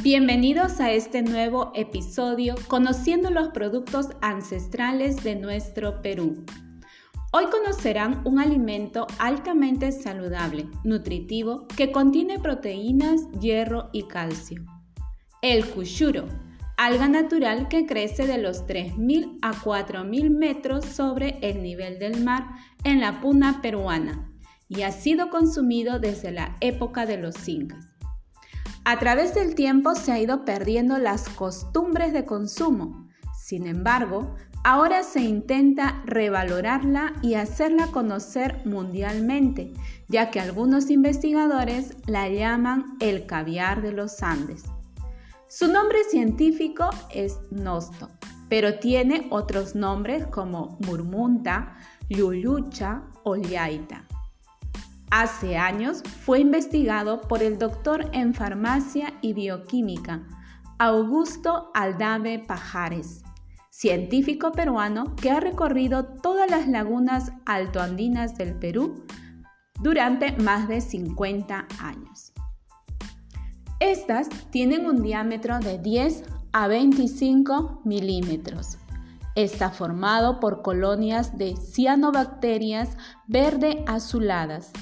Bienvenidos a este nuevo episodio conociendo los productos ancestrales de nuestro Perú. Hoy conocerán un alimento altamente saludable, nutritivo, que contiene proteínas, hierro y calcio. El cuchuro, alga natural que crece de los 3.000 a 4.000 metros sobre el nivel del mar en la puna peruana y ha sido consumido desde la época de los incas. A través del tiempo se ha ido perdiendo las costumbres de consumo. Sin embargo, ahora se intenta revalorarla y hacerla conocer mundialmente, ya que algunos investigadores la llaman el caviar de los Andes. Su nombre científico es nosto, pero tiene otros nombres como murmunta, lulucha o yaita. Hace años fue investigado por el doctor en farmacia y bioquímica Augusto Aldave Pajares, científico peruano que ha recorrido todas las lagunas altoandinas del Perú durante más de 50 años. Estas tienen un diámetro de 10 a 25 milímetros. Está formado por colonias de cianobacterias verde azuladas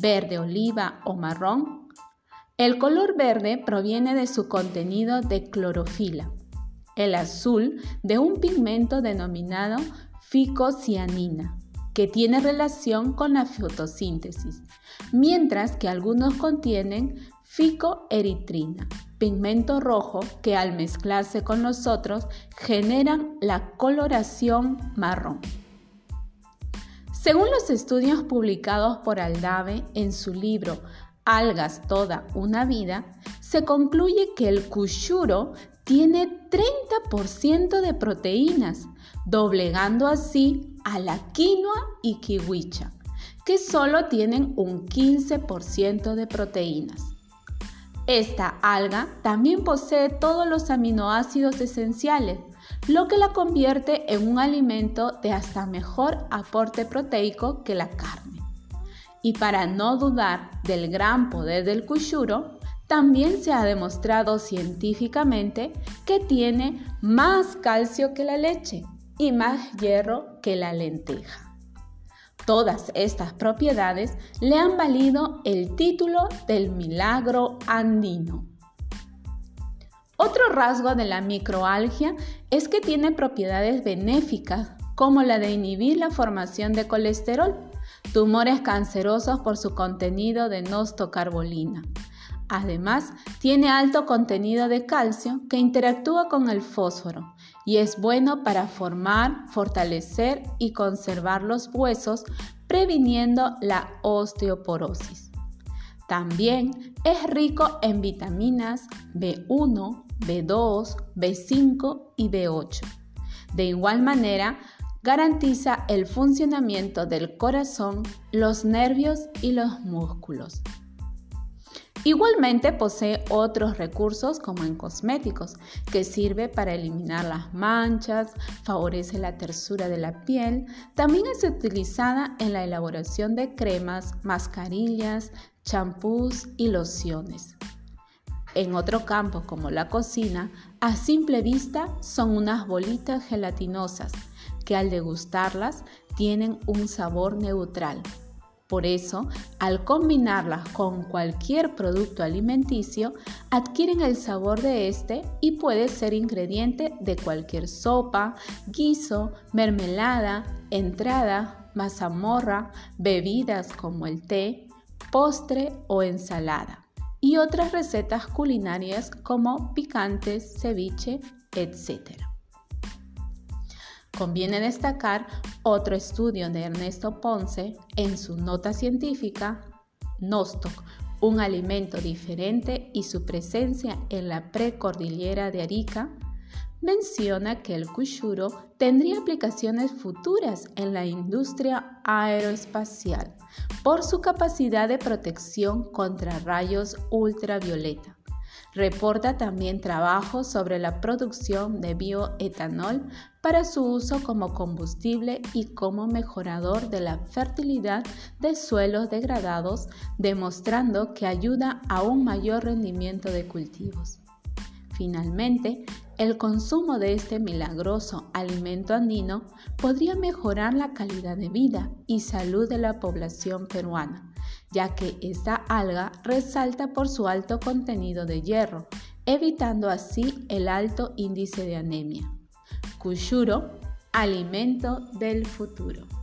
verde oliva o marrón. El color verde proviene de su contenido de clorofila, el azul de un pigmento denominado ficocianina, que tiene relación con la fotosíntesis, mientras que algunos contienen ficoeritrina, pigmento rojo que al mezclarse con los otros generan la coloración marrón. Según los estudios publicados por Aldave en su libro Algas toda una vida, se concluye que el cuchuro tiene 30% de proteínas, doblegando así a la quinoa y kiwicha, que solo tienen un 15% de proteínas. Esta alga también posee todos los aminoácidos esenciales, lo que la convierte en un alimento de hasta mejor aporte proteico que la carne. Y para no dudar del gran poder del cuchuro, también se ha demostrado científicamente que tiene más calcio que la leche y más hierro que la lenteja. Todas estas propiedades le han valido el título del milagro andino. Otro rasgo de la microalgia es que tiene propiedades benéficas, como la de inhibir la formación de colesterol, tumores cancerosos por su contenido de nostocarbolina. Además, tiene alto contenido de calcio que interactúa con el fósforo y es bueno para formar, fortalecer y conservar los huesos, previniendo la osteoporosis. También es rico en vitaminas B1, B2, B5 y B8. De igual manera, garantiza el funcionamiento del corazón, los nervios y los músculos. Igualmente posee otros recursos como en cosméticos, que sirve para eliminar las manchas, favorece la tersura de la piel, también es utilizada en la elaboración de cremas, mascarillas, champús y lociones. En otro campo como la cocina, a simple vista son unas bolitas gelatinosas que al degustarlas tienen un sabor neutral. Por eso, al combinarlas con cualquier producto alimenticio, adquieren el sabor de este y puede ser ingrediente de cualquier sopa, guiso, mermelada, entrada, mazamorra, bebidas como el té, postre o ensalada y otras recetas culinarias como picantes, ceviche, etc. Conviene destacar otro estudio de Ernesto Ponce en su nota científica, Nostoc, un alimento diferente y su presencia en la precordillera de Arica, menciona que el cuchuro tendría aplicaciones futuras en la industria aeroespacial por su capacidad de protección contra rayos ultravioleta. Reporta también trabajo sobre la producción de bioetanol para su uso como combustible y como mejorador de la fertilidad de suelos degradados, demostrando que ayuda a un mayor rendimiento de cultivos. Finalmente, el consumo de este milagroso alimento andino podría mejorar la calidad de vida y salud de la población peruana, ya que esta alga resalta por su alto contenido de hierro, evitando así el alto índice de anemia. Kushuro, alimento del futuro.